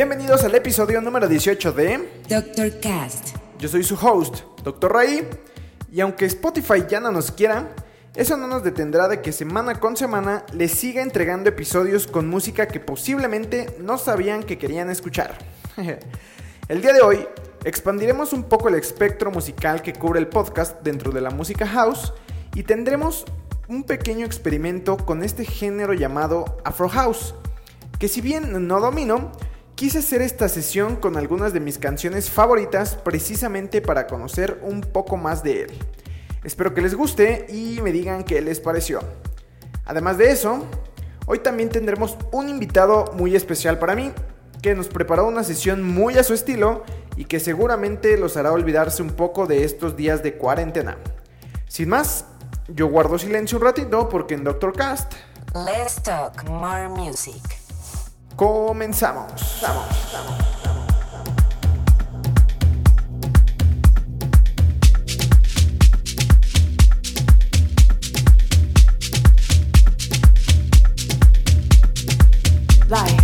Bienvenidos al episodio número 18 de Dr. Cast. Yo soy su host, Dr. Ray, y aunque Spotify ya no nos quiera, eso no nos detendrá de que semana con semana les siga entregando episodios con música que posiblemente no sabían que querían escuchar. el día de hoy expandiremos un poco el espectro musical que cubre el podcast dentro de la música house y tendremos un pequeño experimento con este género llamado Afro House, que si bien no domino, Quise hacer esta sesión con algunas de mis canciones favoritas precisamente para conocer un poco más de él. Espero que les guste y me digan qué les pareció. Además de eso, hoy también tendremos un invitado muy especial para mí, que nos preparó una sesión muy a su estilo y que seguramente los hará olvidarse un poco de estos días de cuarentena. Sin más, yo guardo silencio un ratito porque en Doctor Cast... Let's talk more music. Comenzamos. Vamos, vamos. Life.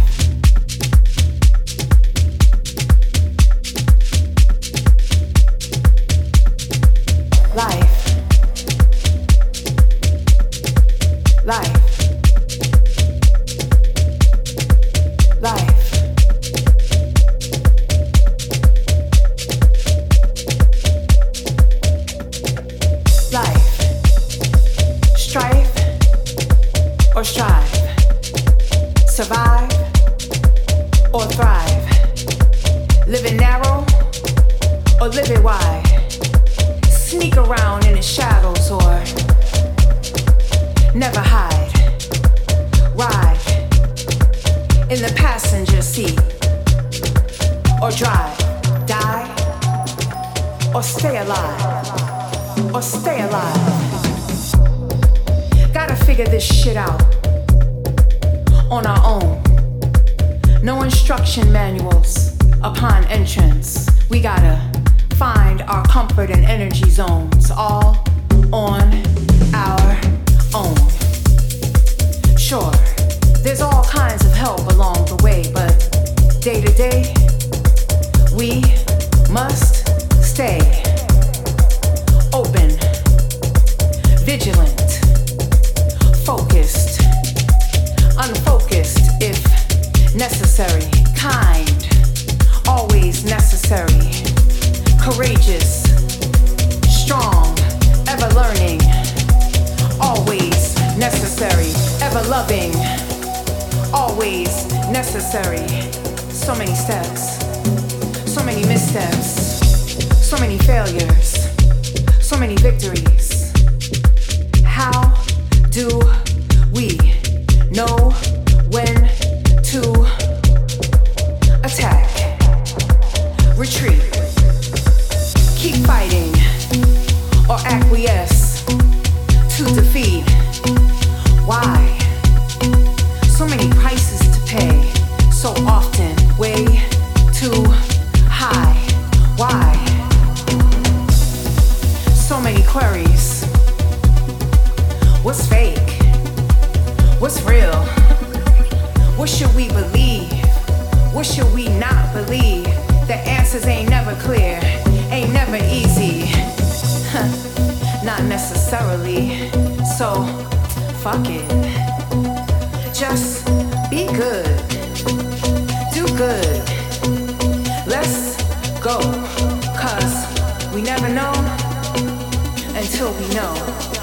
What's fake? What's real? What should we believe? What should we not believe? The answers ain't never clear, ain't never easy. not necessarily. So, fuck it. Just be good. Do good. Let's go. Cause we never know until we know.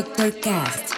This is Dr. Cast.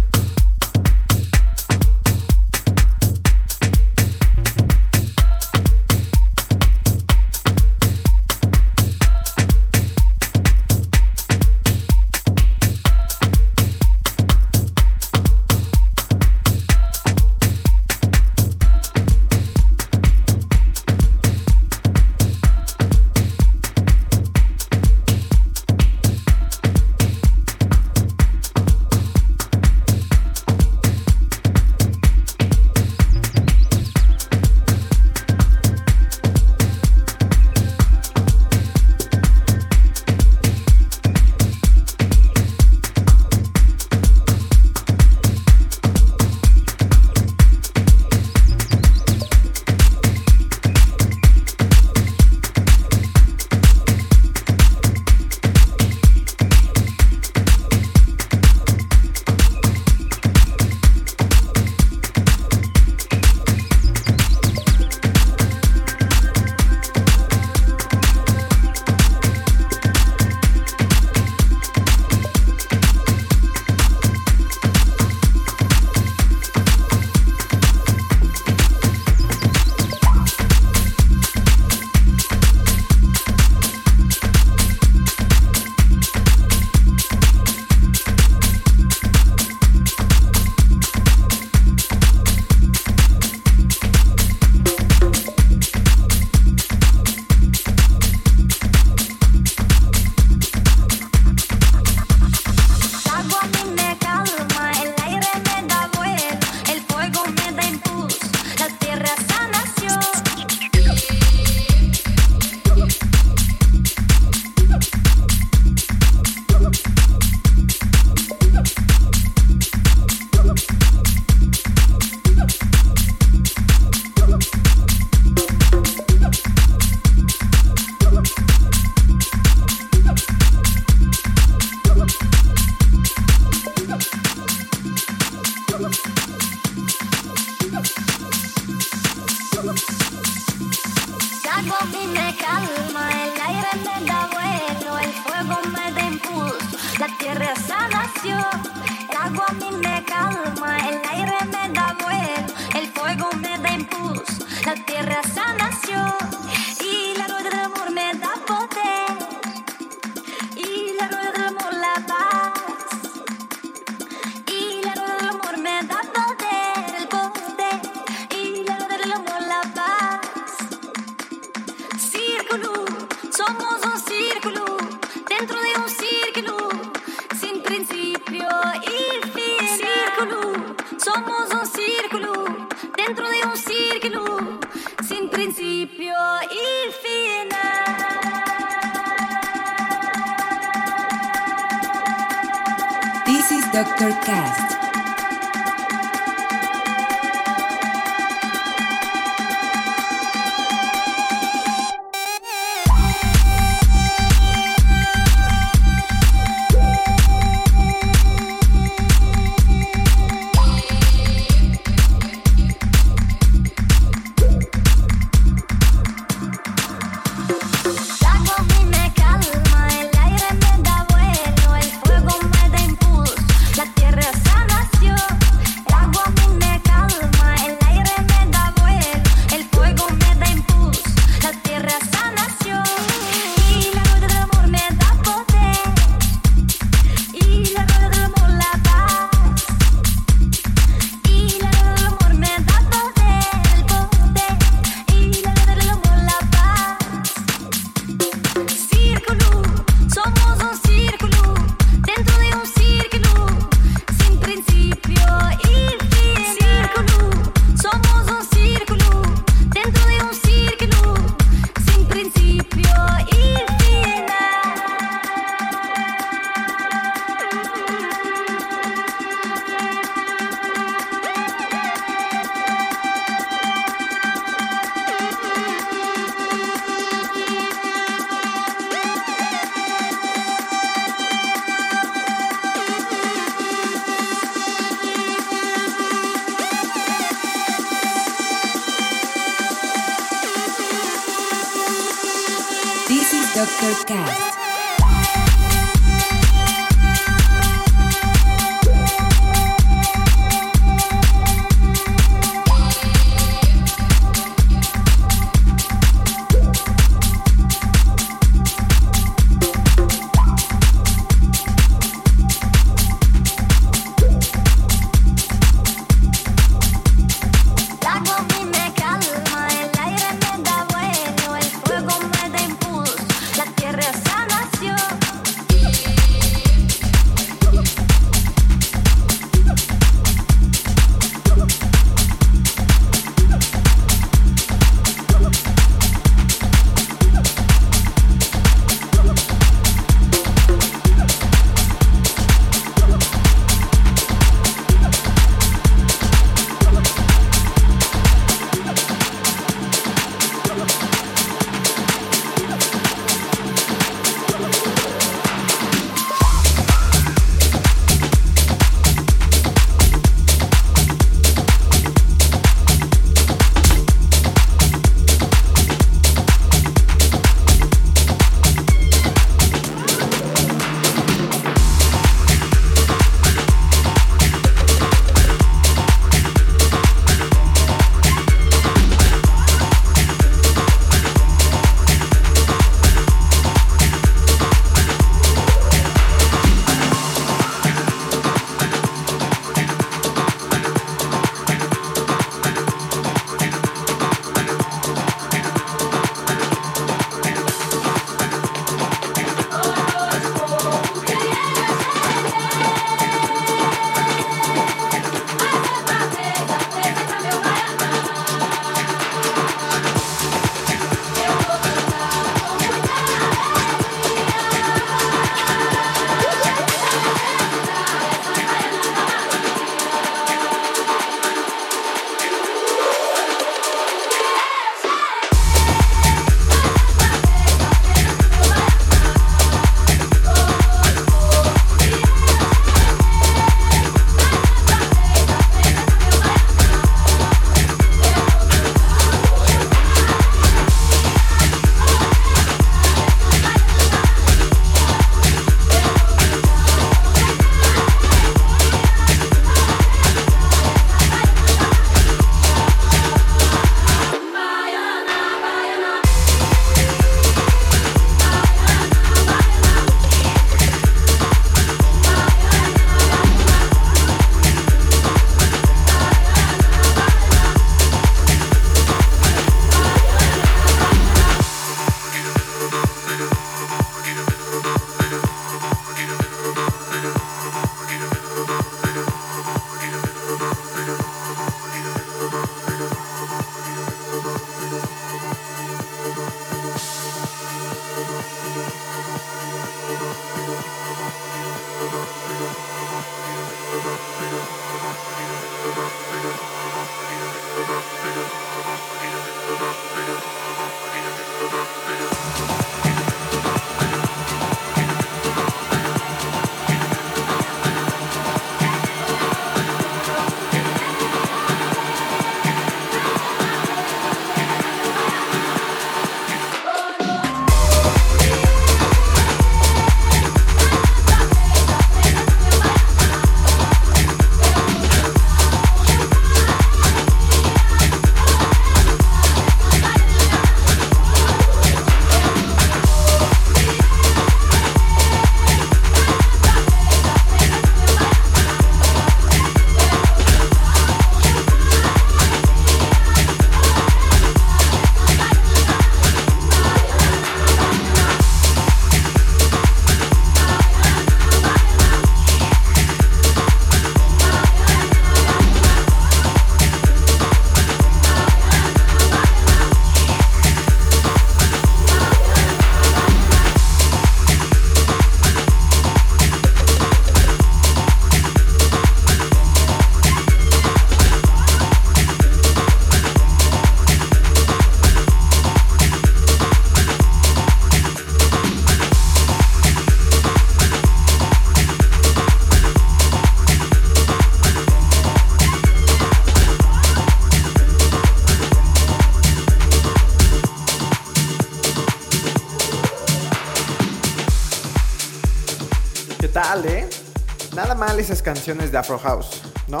Esas canciones de Afro House, ¿no?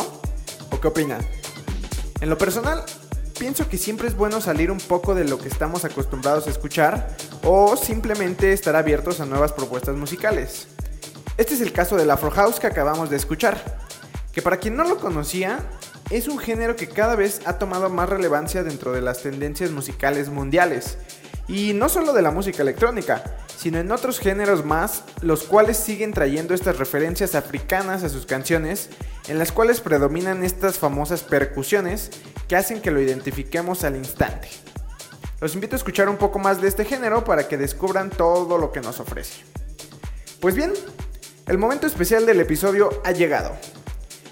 ¿O qué opinan? En lo personal, pienso que siempre es bueno salir un poco de lo que estamos acostumbrados a escuchar o simplemente estar abiertos a nuevas propuestas musicales. Este es el caso del Afro House que acabamos de escuchar, que para quien no lo conocía, es un género que cada vez ha tomado más relevancia dentro de las tendencias musicales mundiales, y no solo de la música electrónica, sino en otros géneros más, los cuales siguen trayendo estas referencias africanas a sus canciones, en las cuales predominan estas famosas percusiones que hacen que lo identifiquemos al instante. Los invito a escuchar un poco más de este género para que descubran todo lo que nos ofrece. Pues bien, el momento especial del episodio ha llegado.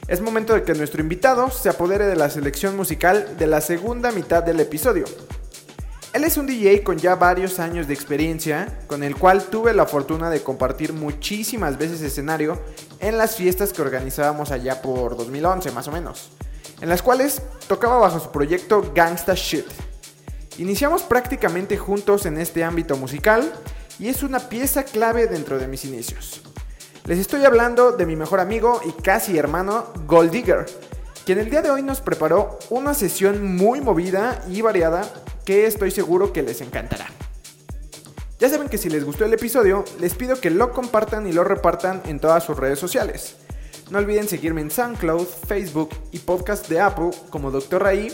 Es momento de que nuestro invitado se apodere de la selección musical de la segunda mitad del episodio. Él es un DJ con ya varios años de experiencia, con el cual tuve la fortuna de compartir muchísimas veces escenario en las fiestas que organizábamos allá por 2011 más o menos, en las cuales tocaba bajo su proyecto Gangsta Shit. Iniciamos prácticamente juntos en este ámbito musical y es una pieza clave dentro de mis inicios. Les estoy hablando de mi mejor amigo y casi hermano Gold Digger, quien el día de hoy nos preparó una sesión muy movida y variada que estoy seguro que les encantará. Ya saben que si les gustó el episodio, les pido que lo compartan y lo repartan en todas sus redes sociales. No olviden seguirme en SoundCloud, Facebook y podcast de Apple como Dr. Raí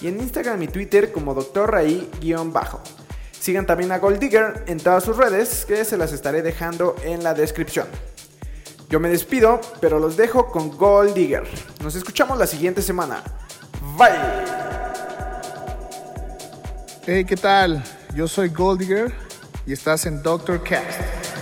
y en Instagram y Twitter como Dr. Raí-bajo. Sigan también a Gold Digger en todas sus redes que se las estaré dejando en la descripción. Yo me despido, pero los dejo con Gold Digger. Nos escuchamos la siguiente semana. Bye. Hey, ¿qué tal? Yo soy Gold Digger y estás en Doctor Cast.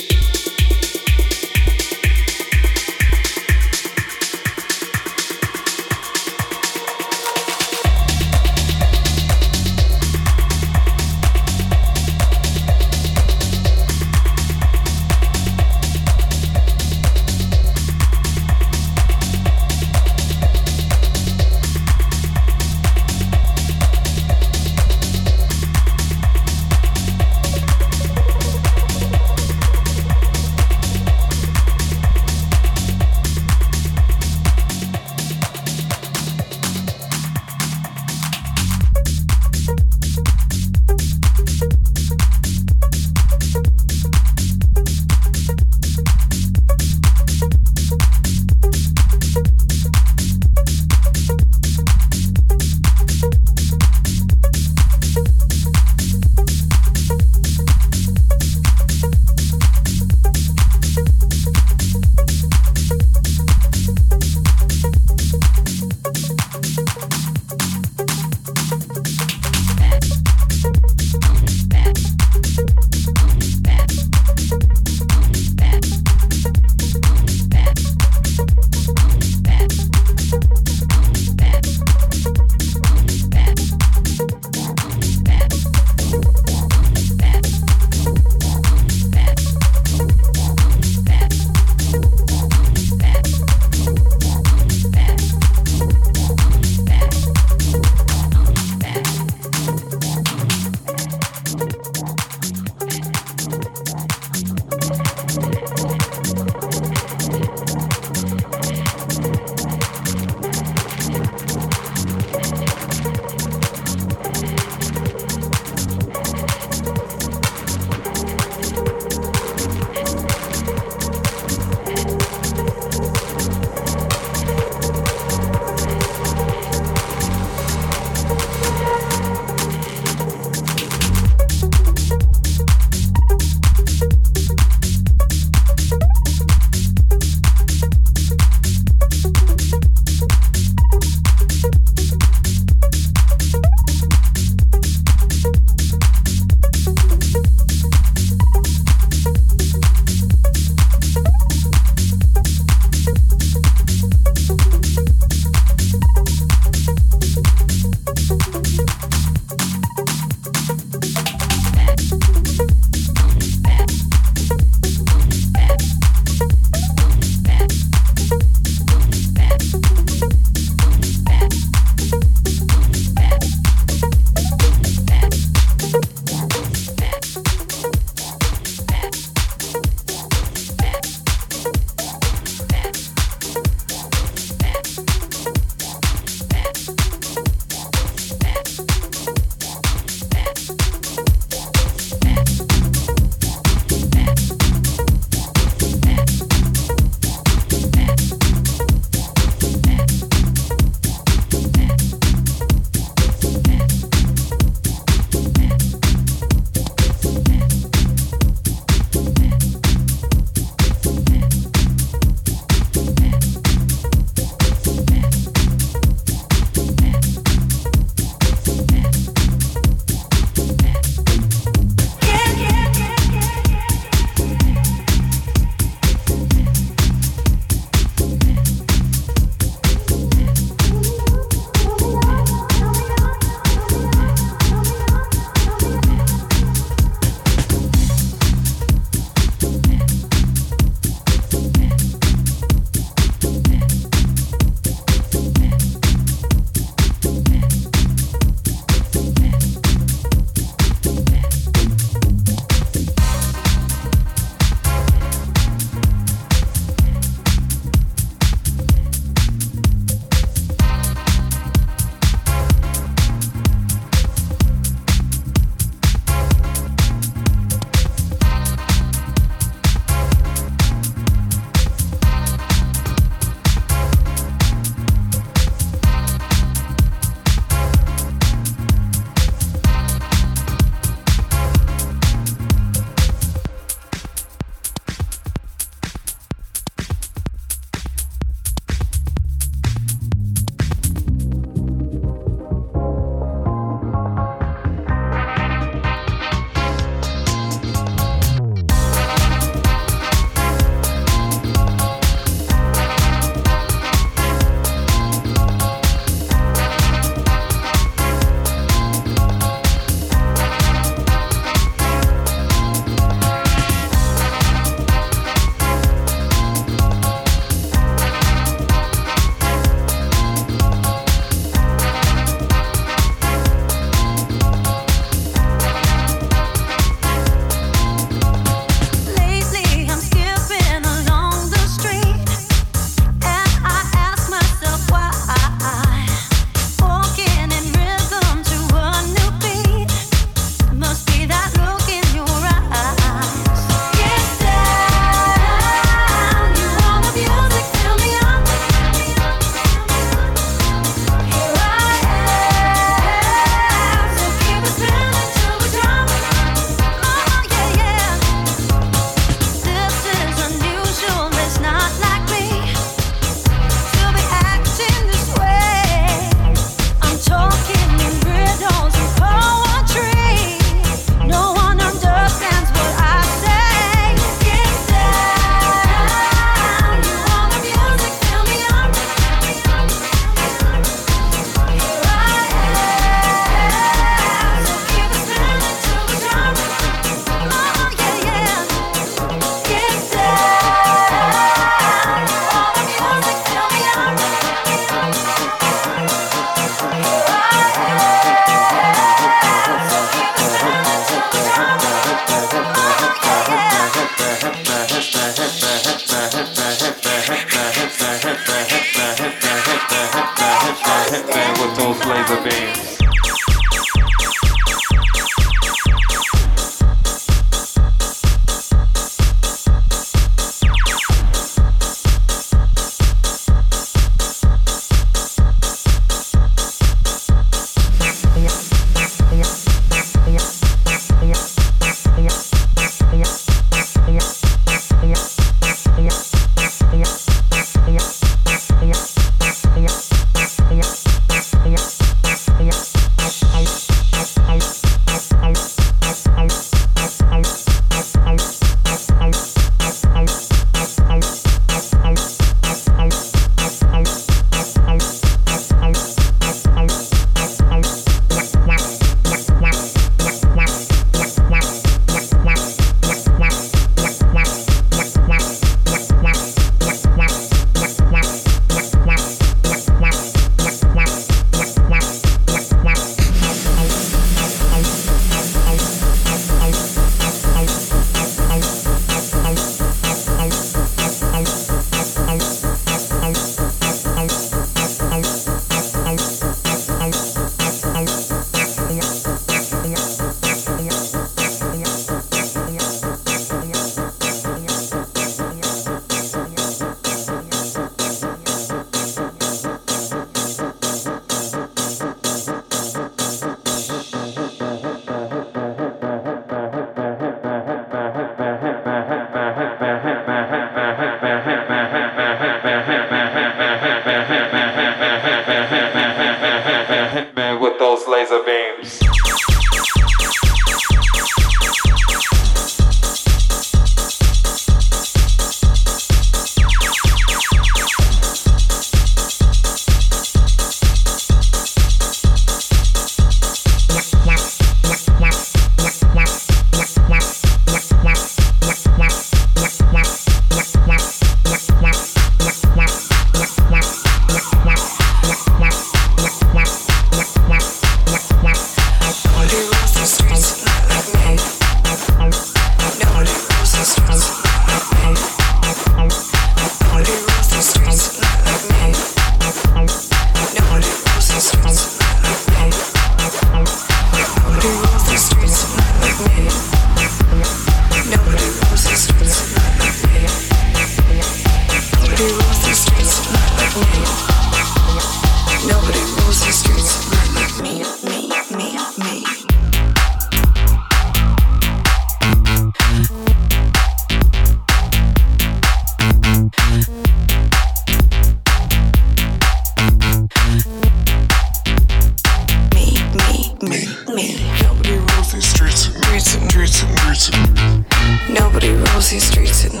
streets at night. Nobody rolls these streets at night.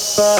Bye.